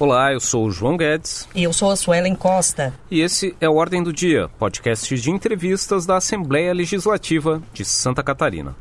Olá, eu sou o João Guedes. E eu sou a Suelen Costa. E esse é o Ordem do Dia, podcast de entrevistas da Assembleia Legislativa de Santa Catarina.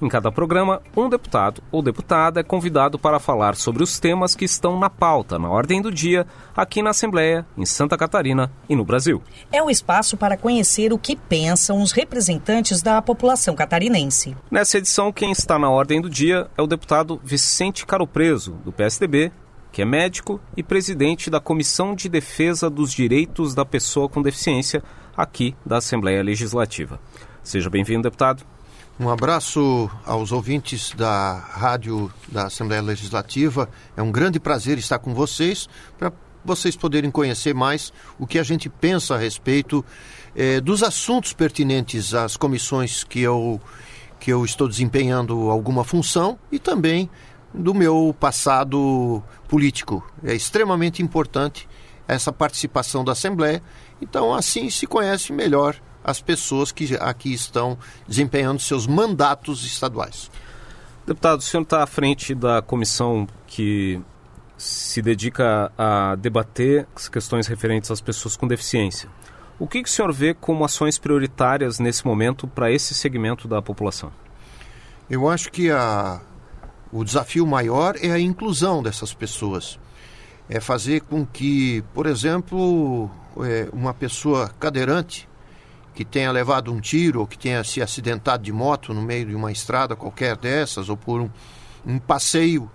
Em cada programa, um deputado ou deputada é convidado para falar sobre os temas que estão na pauta, na ordem do dia, aqui na Assembleia, em Santa Catarina e no Brasil. É o espaço para conhecer o que pensam os representantes da população catarinense. Nessa edição, quem está na ordem do dia é o deputado Vicente Caropreso, do PSDB, que é médico e presidente da Comissão de Defesa dos Direitos da Pessoa com Deficiência, aqui da Assembleia Legislativa. Seja bem-vindo, deputado. Um abraço aos ouvintes da rádio da Assembleia Legislativa. É um grande prazer estar com vocês para vocês poderem conhecer mais o que a gente pensa a respeito eh, dos assuntos pertinentes às comissões que eu, que eu estou desempenhando alguma função e também do meu passado político. É extremamente importante essa participação da Assembleia. Então, assim se conhece melhor as pessoas que aqui estão desempenhando seus mandatos estaduais. Deputado, o senhor está à frente da comissão que se dedica a debater as questões referentes às pessoas com deficiência. O que, que o senhor vê como ações prioritárias nesse momento para esse segmento da população? Eu acho que a, o desafio maior é a inclusão dessas pessoas. É fazer com que, por exemplo, é, uma pessoa cadeirante que tenha levado um tiro ou que tenha se acidentado de moto no meio de uma estrada qualquer dessas ou por um, um passeio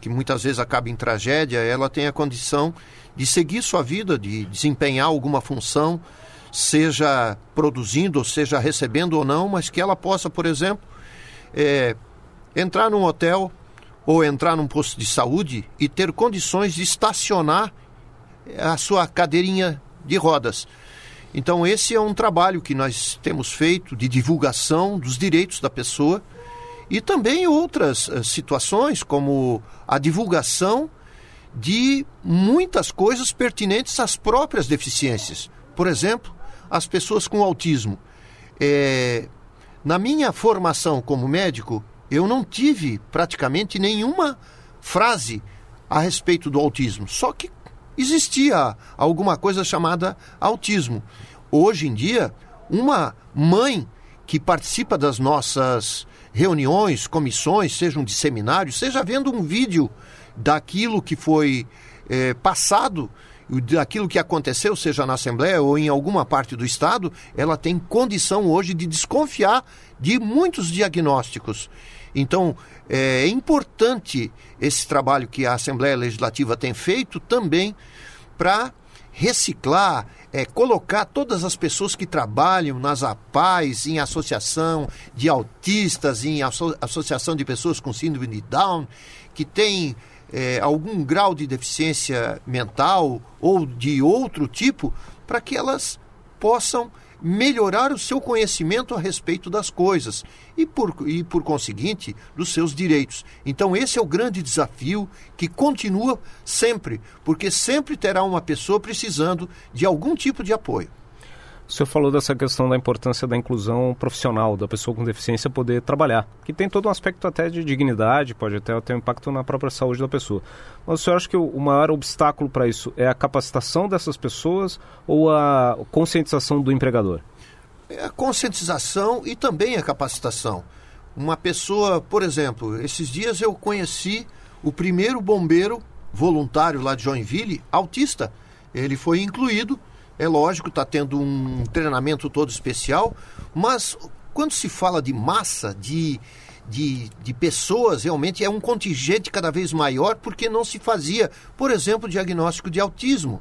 que muitas vezes acaba em tragédia, ela tem a condição de seguir sua vida, de desempenhar alguma função, seja produzindo, ou seja recebendo ou não, mas que ela possa, por exemplo, é, entrar num hotel ou entrar num posto de saúde e ter condições de estacionar a sua cadeirinha de rodas. Então, esse é um trabalho que nós temos feito de divulgação dos direitos da pessoa e também outras uh, situações, como a divulgação de muitas coisas pertinentes às próprias deficiências. Por exemplo, as pessoas com autismo. É, na minha formação como médico, eu não tive praticamente nenhuma frase a respeito do autismo, só que existia alguma coisa chamada autismo. Hoje em dia, uma mãe que participa das nossas reuniões, comissões, sejam de seminários, seja vendo um vídeo daquilo que foi é, passado, daquilo que aconteceu, seja na Assembleia ou em alguma parte do Estado, ela tem condição hoje de desconfiar de muitos diagnósticos. Então, é importante esse trabalho que a Assembleia Legislativa tem feito também para reciclar, é, colocar todas as pessoas que trabalham nas APAES, em associação de autistas, em asso associação de pessoas com síndrome de Down, que têm é, algum grau de deficiência mental ou de outro tipo, para que elas possam melhorar o seu conhecimento a respeito das coisas e por, e, por conseguinte, dos seus direitos. Então, esse é o grande desafio que continua sempre, porque sempre terá uma pessoa precisando de algum tipo de apoio. O senhor falou dessa questão da importância da inclusão profissional, da pessoa com deficiência poder trabalhar, que tem todo um aspecto até de dignidade, pode até ter um impacto na própria saúde da pessoa. Mas o senhor acha que o maior obstáculo para isso é a capacitação dessas pessoas ou a conscientização do empregador? É a conscientização e também a capacitação. Uma pessoa, por exemplo, esses dias eu conheci o primeiro bombeiro voluntário lá de Joinville, autista. Ele foi incluído é lógico, está tendo um treinamento todo especial, mas quando se fala de massa, de, de, de pessoas, realmente é um contingente cada vez maior, porque não se fazia, por exemplo, diagnóstico de autismo.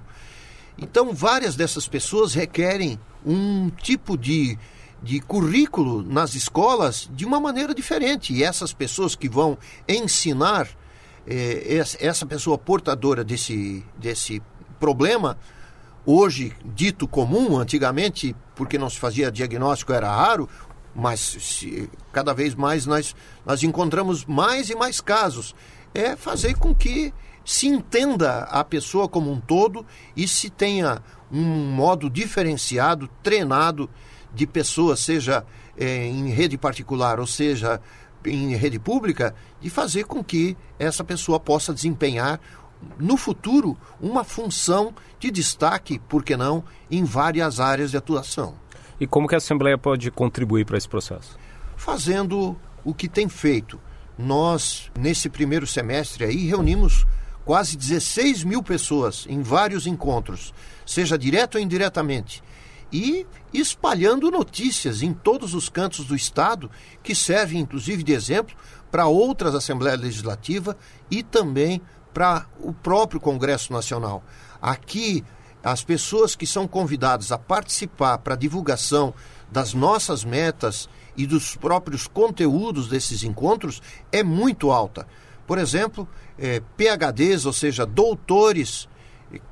Então, várias dessas pessoas requerem um tipo de, de currículo nas escolas de uma maneira diferente. E essas pessoas que vão ensinar eh, essa pessoa portadora desse, desse problema hoje dito comum, antigamente, porque não se fazia diagnóstico, era raro, mas se, cada vez mais nós, nós encontramos mais e mais casos. É fazer com que se entenda a pessoa como um todo e se tenha um modo diferenciado, treinado de pessoas, seja é, em rede particular ou seja em rede pública, de fazer com que essa pessoa possa desempenhar no futuro, uma função de destaque, por que não, em várias áreas de atuação. E como que a Assembleia pode contribuir para esse processo? Fazendo o que tem feito. Nós, nesse primeiro semestre aí, reunimos quase 16 mil pessoas em vários encontros, seja direto ou indiretamente, e espalhando notícias em todos os cantos do Estado, que servem inclusive de exemplo para outras Assembleias Legislativas e também para o próprio Congresso Nacional. Aqui, as pessoas que são convidadas a participar para a divulgação das nossas metas e dos próprios conteúdos desses encontros é muito alta. Por exemplo, é, PHDs, ou seja, doutores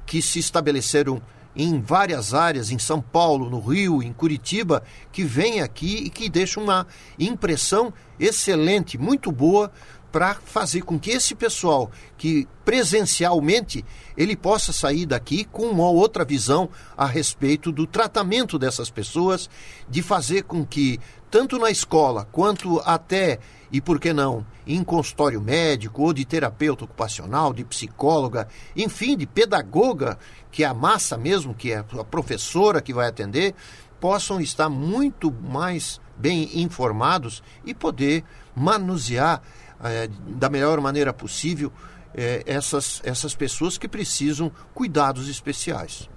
que se estabeleceram em várias áreas, em São Paulo, no Rio, em Curitiba, que vêm aqui e que deixam uma impressão excelente, muito boa para fazer com que esse pessoal que presencialmente ele possa sair daqui com uma outra visão a respeito do tratamento dessas pessoas, de fazer com que tanto na escola quanto até e por que não em consultório médico ou de terapeuta ocupacional, de psicóloga, enfim, de pedagoga, que é a massa mesmo, que é a professora que vai atender, possam estar muito mais bem informados e poder manusear é, da melhor maneira possível é, essas, essas pessoas que precisam cuidados especiais.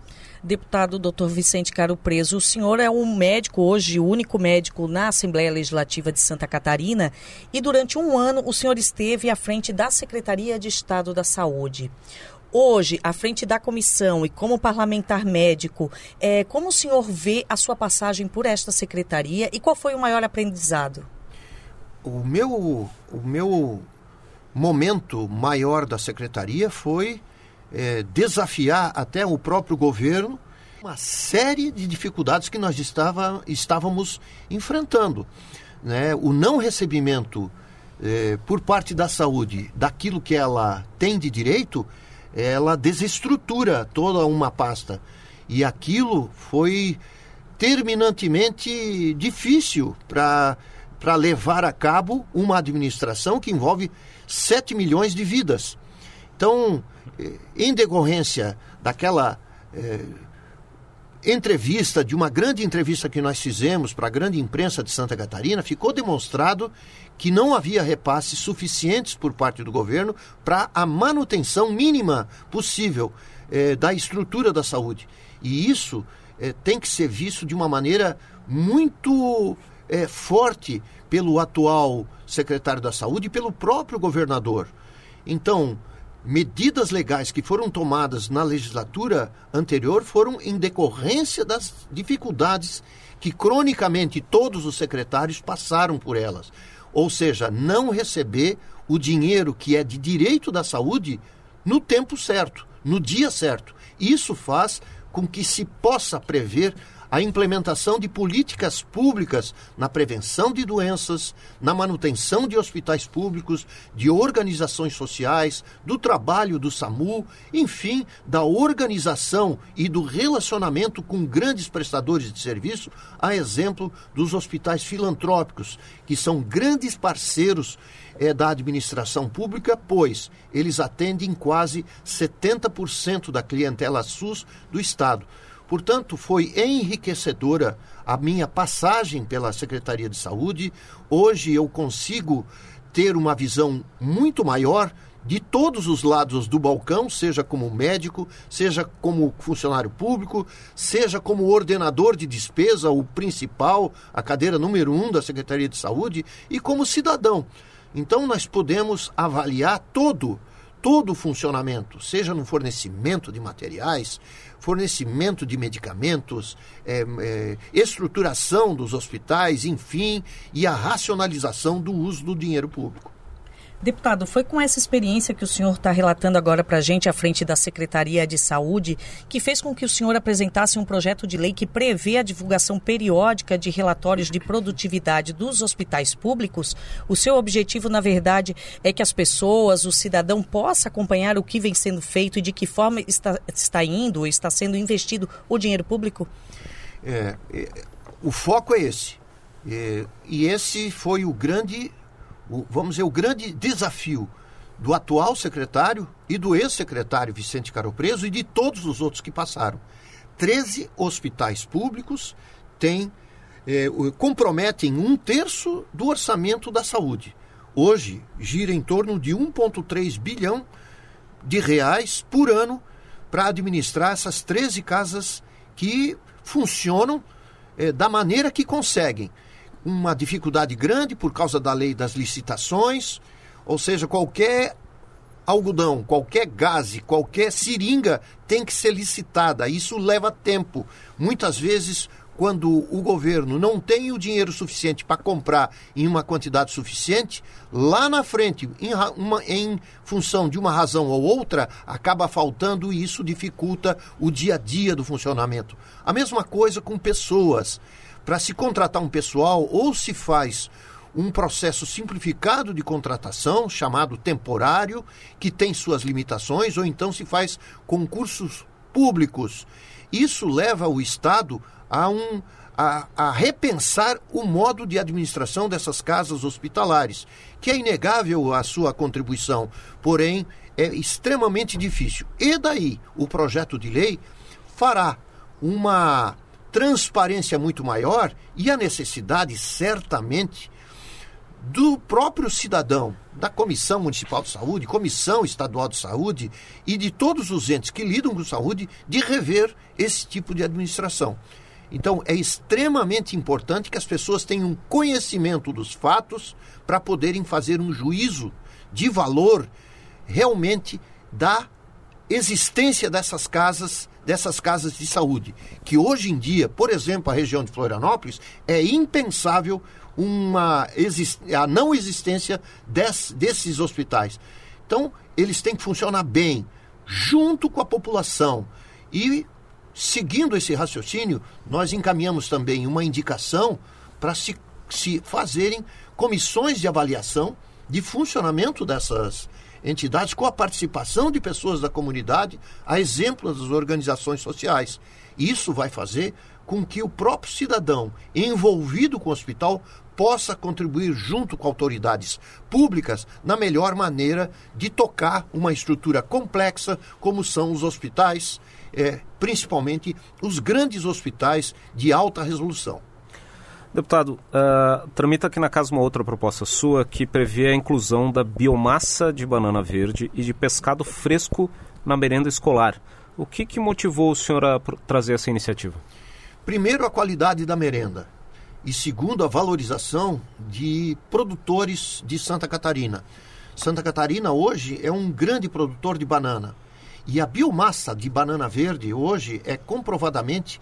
Deputado Dr. Vicente Caro Preso, o senhor é um médico hoje, o único médico na Assembleia Legislativa de Santa Catarina, e durante um ano o senhor esteve à frente da Secretaria de Estado da Saúde. Hoje, à frente da comissão e como parlamentar médico, é, como o senhor vê a sua passagem por esta secretaria e qual foi o maior aprendizado? O meu, o meu momento maior da secretaria foi é, desafiar até o próprio governo uma série de dificuldades que nós estava, estávamos enfrentando. Né? O não recebimento é, por parte da saúde daquilo que ela tem de direito, ela desestrutura toda uma pasta. E aquilo foi terminantemente difícil para para levar a cabo uma administração que envolve 7 milhões de vidas. Então, eh, em decorrência daquela eh, entrevista, de uma grande entrevista que nós fizemos para a grande imprensa de Santa Catarina, ficou demonstrado que não havia repasses suficientes por parte do governo para a manutenção mínima possível eh, da estrutura da saúde. E isso tem que ser visto de uma maneira muito é, forte pelo atual secretário da Saúde e pelo próprio governador. Então, medidas legais que foram tomadas na legislatura anterior foram em decorrência das dificuldades que cronicamente todos os secretários passaram por elas. Ou seja, não receber o dinheiro que é de direito da saúde no tempo certo, no dia certo. Isso faz com que se possa prever a implementação de políticas públicas na prevenção de doenças, na manutenção de hospitais públicos, de organizações sociais, do trabalho do SAMU, enfim, da organização e do relacionamento com grandes prestadores de serviço, a exemplo dos hospitais filantrópicos, que são grandes parceiros é, da administração pública, pois eles atendem quase 70% da clientela SUS do Estado. Portanto, foi enriquecedora a minha passagem pela Secretaria de Saúde. Hoje eu consigo ter uma visão muito maior de todos os lados do balcão, seja como médico, seja como funcionário público, seja como ordenador de despesa, o principal, a cadeira número um da Secretaria de Saúde, e como cidadão. Então nós podemos avaliar todo todo o funcionamento, seja no fornecimento de materiais, fornecimento de medicamentos, é, é, estruturação dos hospitais, enfim, e a racionalização do uso do dinheiro público. Deputado, foi com essa experiência que o senhor está relatando agora para a gente à frente da Secretaria de Saúde que fez com que o senhor apresentasse um projeto de lei que prevê a divulgação periódica de relatórios de produtividade dos hospitais públicos? O seu objetivo, na verdade, é que as pessoas, o cidadão, possa acompanhar o que vem sendo feito e de que forma está, está indo, está sendo investido o dinheiro público? É, é, o foco é esse. É, e esse foi o grande o, vamos dizer, o grande desafio do atual secretário e do ex-secretário Vicente Caro Preso e de todos os outros que passaram. 13 hospitais públicos têm, eh, comprometem um terço do orçamento da saúde. Hoje gira em torno de 1,3 bilhão de reais por ano para administrar essas 13 casas que funcionam eh, da maneira que conseguem. Uma dificuldade grande por causa da lei das licitações, ou seja, qualquer algodão, qualquer gás, qualquer seringa tem que ser licitada. Isso leva tempo. Muitas vezes, quando o governo não tem o dinheiro suficiente para comprar em uma quantidade suficiente, lá na frente, em, uma, em função de uma razão ou outra, acaba faltando e isso dificulta o dia a dia do funcionamento. A mesma coisa com pessoas. Para se contratar um pessoal, ou se faz um processo simplificado de contratação, chamado temporário, que tem suas limitações, ou então se faz concursos públicos. Isso leva o Estado a, um, a, a repensar o modo de administração dessas casas hospitalares, que é inegável a sua contribuição, porém é extremamente difícil. E daí o projeto de lei fará uma transparência muito maior e a necessidade, certamente, do próprio cidadão, da Comissão Municipal de Saúde, Comissão Estadual de Saúde e de todos os entes que lidam com saúde, de rever esse tipo de administração. Então, é extremamente importante que as pessoas tenham conhecimento dos fatos para poderem fazer um juízo de valor realmente da existência dessas casas, dessas casas de saúde, que hoje em dia, por exemplo, a região de Florianópolis é impensável uma a não existência des, desses hospitais. Então, eles têm que funcionar bem, junto com a população. E, seguindo esse raciocínio, nós encaminhamos também uma indicação para se, se fazerem comissões de avaliação de funcionamento dessas entidades com a participação de pessoas da comunidade, a exemplo das organizações sociais. Isso vai fazer com que o próprio cidadão envolvido com o hospital possa contribuir junto com autoridades públicas na melhor maneira de tocar uma estrutura complexa como são os hospitais, é, principalmente os grandes hospitais de alta resolução. Deputado, uh, tramita aqui na casa uma outra proposta sua que prevê a inclusão da biomassa de banana verde e de pescado fresco na merenda escolar. O que, que motivou o senhor a trazer essa iniciativa? Primeiro, a qualidade da merenda e segundo, a valorização de produtores de Santa Catarina. Santa Catarina hoje é um grande produtor de banana. E a biomassa de banana verde hoje é comprovadamente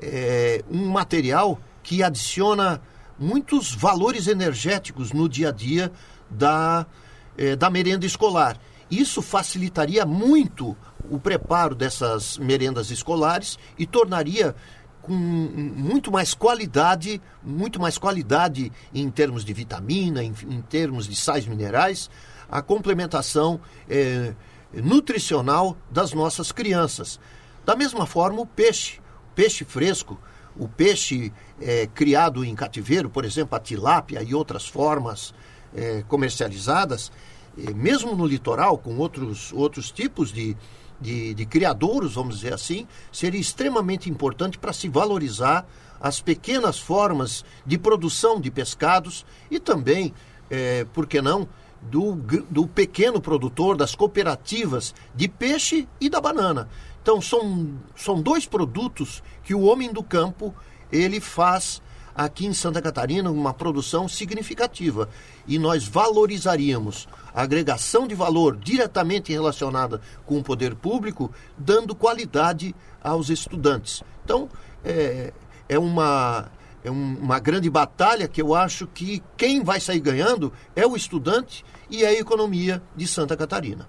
é, um material que adiciona muitos valores energéticos no dia a dia da, é, da merenda escolar. Isso facilitaria muito o preparo dessas merendas escolares e tornaria com muito mais qualidade, muito mais qualidade em termos de vitamina, em, em termos de sais minerais, a complementação é, nutricional das nossas crianças. Da mesma forma, o peixe, peixe fresco, o peixe é, criado em cativeiro, por exemplo, a tilápia e outras formas é, comercializadas, é, mesmo no litoral, com outros, outros tipos de, de, de criadouros, vamos dizer assim, seria extremamente importante para se valorizar as pequenas formas de produção de pescados e também, é, por que não, do, do pequeno produtor, das cooperativas de peixe e da banana. Então são, são dois produtos que o homem do campo ele faz aqui em Santa Catarina uma produção significativa e nós valorizaríamos a agregação de valor diretamente relacionada com o poder público, dando qualidade aos estudantes. Então, é, é uma, é uma grande batalha que eu acho que quem vai sair ganhando é o estudante e é a economia de Santa Catarina.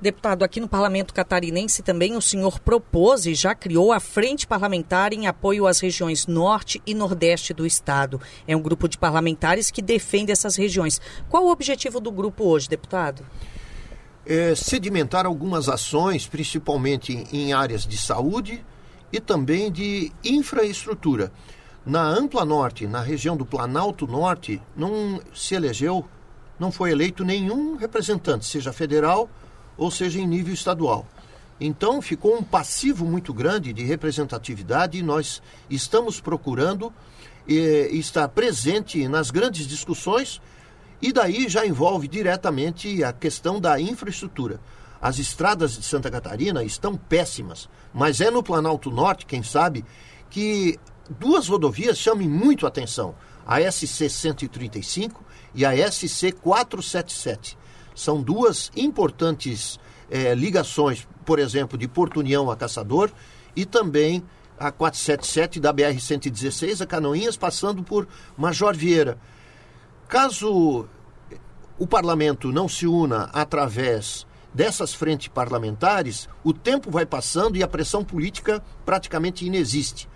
Deputado, aqui no Parlamento Catarinense também o senhor propôs e já criou a Frente Parlamentar em apoio às regiões Norte e Nordeste do Estado. É um grupo de parlamentares que defende essas regiões. Qual o objetivo do grupo hoje, deputado? É sedimentar algumas ações, principalmente em áreas de saúde e também de infraestrutura. Na Ampla Norte, na região do Planalto Norte, não se elegeu não foi eleito nenhum representante, seja federal ou seja em nível estadual. Então ficou um passivo muito grande de representatividade e nós estamos procurando eh, estar presente nas grandes discussões e daí já envolve diretamente a questão da infraestrutura. As estradas de Santa Catarina estão péssimas, mas é no Planalto Norte, quem sabe, que duas rodovias chamem muito atenção: a SC 135 e a SC 477. São duas importantes eh, ligações, por exemplo, de Porto União a Caçador e também a 477 da BR-116 a Canoinhas, passando por Major Vieira. Caso o parlamento não se una através dessas frentes parlamentares, o tempo vai passando e a pressão política praticamente inexiste.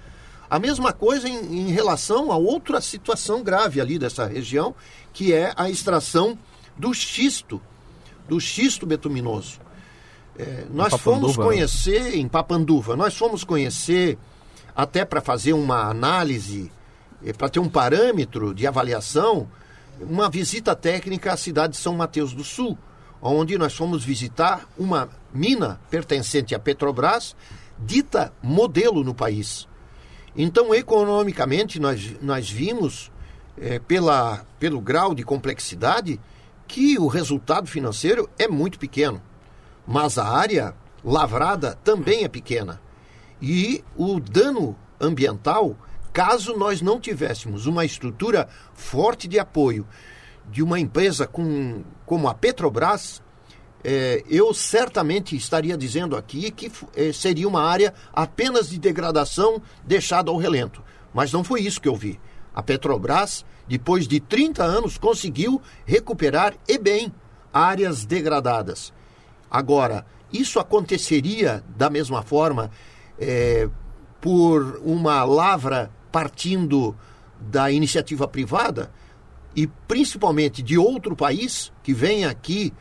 A mesma coisa em, em, relação a outra situação grave ali dessa região, que é a extração do xisto, do xisto betuminoso. É, nós fomos né? conhecer em Papanduva, nós fomos conhecer até para fazer uma análise, é, para ter um parâmetro de avaliação, uma visita técnica à cidade de São Mateus do Sul, onde nós fomos visitar uma mina pertencente à Petrobras, dita modelo no país. Então, economicamente, nós, nós vimos, é, pela, pelo grau de complexidade, que o resultado financeiro é muito pequeno. Mas a área lavrada também é pequena. E o dano ambiental, caso nós não tivéssemos uma estrutura forte de apoio de uma empresa com, como a Petrobras, é, eu certamente estaria dizendo aqui que é, seria uma área apenas de degradação deixada ao relento. Mas não foi isso que eu vi. A Petrobras, depois de 30 anos, conseguiu recuperar e bem áreas degradadas. Agora, isso aconteceria da mesma forma é, por uma lavra partindo da iniciativa privada e principalmente de outro país que vem aqui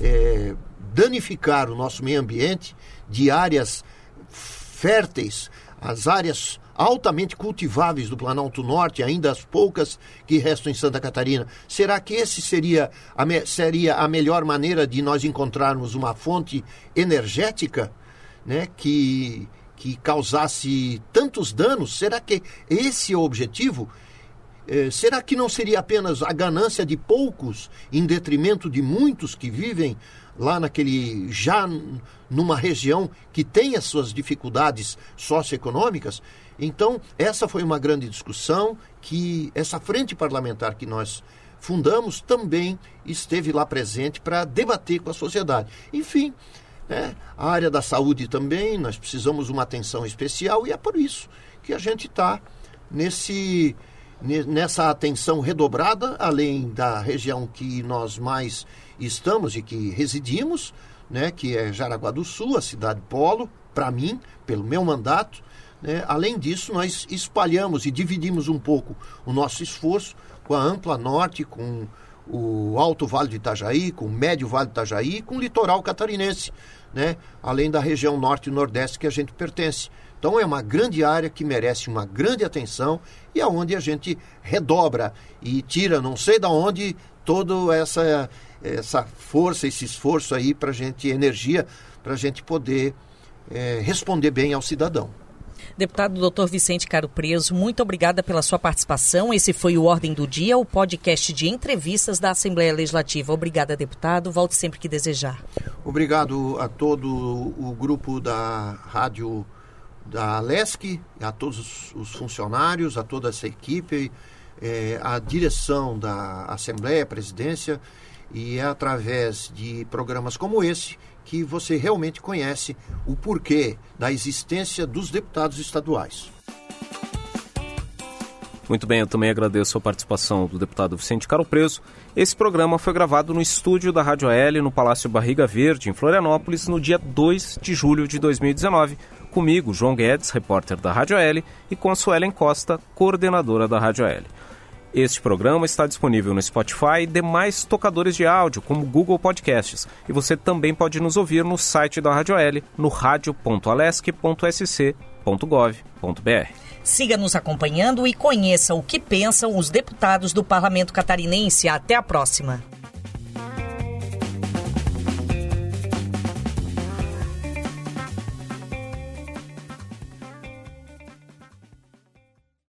é, danificar o nosso meio ambiente de áreas férteis, as áreas altamente cultiváveis do Planalto Norte, ainda as poucas que restam em Santa Catarina. Será que esse seria a, me, seria a melhor maneira de nós encontrarmos uma fonte energética né, que, que causasse tantos danos? Será que esse é o objetivo? Eh, será que não seria apenas a ganância de poucos em detrimento de muitos que vivem lá naquele já numa região que tem as suas dificuldades socioeconômicas? Então, essa foi uma grande discussão que essa frente parlamentar que nós fundamos também esteve lá presente para debater com a sociedade. Enfim, né, a área da saúde também, nós precisamos uma atenção especial e é por isso que a gente está nesse nessa atenção redobrada, além da região que nós mais estamos e que residimos, né, que é Jaraguá do Sul, a cidade polo, para mim, pelo meu mandato, né? Além disso, nós espalhamos e dividimos um pouco o nosso esforço com a Ampla Norte, com o Alto Vale do Itajaí, com o Médio Vale do Itajaí, com o litoral catarinense, né? além da região norte e nordeste que a gente pertence. Então é uma grande área que merece uma grande atenção e aonde a gente redobra e tira não sei da onde toda essa essa força, esse esforço aí para gente energia para a gente poder é, responder bem ao cidadão. Deputado Dr. Vicente Caro Preso, muito obrigada pela sua participação. Esse foi o Ordem do Dia, o podcast de entrevistas da Assembleia Legislativa. Obrigada, deputado. Volte sempre que desejar. Obrigado a todo o grupo da Rádio da LESC, a todos os funcionários, a toda essa equipe, eh, a direção da Assembleia, a presidência, e é através de programas como esse que você realmente conhece o porquê da existência dos deputados estaduais. Muito bem, eu também agradeço a participação do deputado Vicente Caro Preso. Esse programa foi gravado no estúdio da Rádio AL no Palácio Barriga Verde, em Florianópolis, no dia 2 de julho de 2019. Comigo, João Guedes, repórter da Rádio AL, e com a Suelen Costa, coordenadora da Rádio AL. Este programa está disponível no Spotify e demais tocadores de áudio, como Google Podcasts. E você também pode nos ouvir no site da Rádio L, no radio.alesc.sc.gov.br. Siga nos acompanhando e conheça o que pensam os deputados do Parlamento Catarinense. Até a próxima.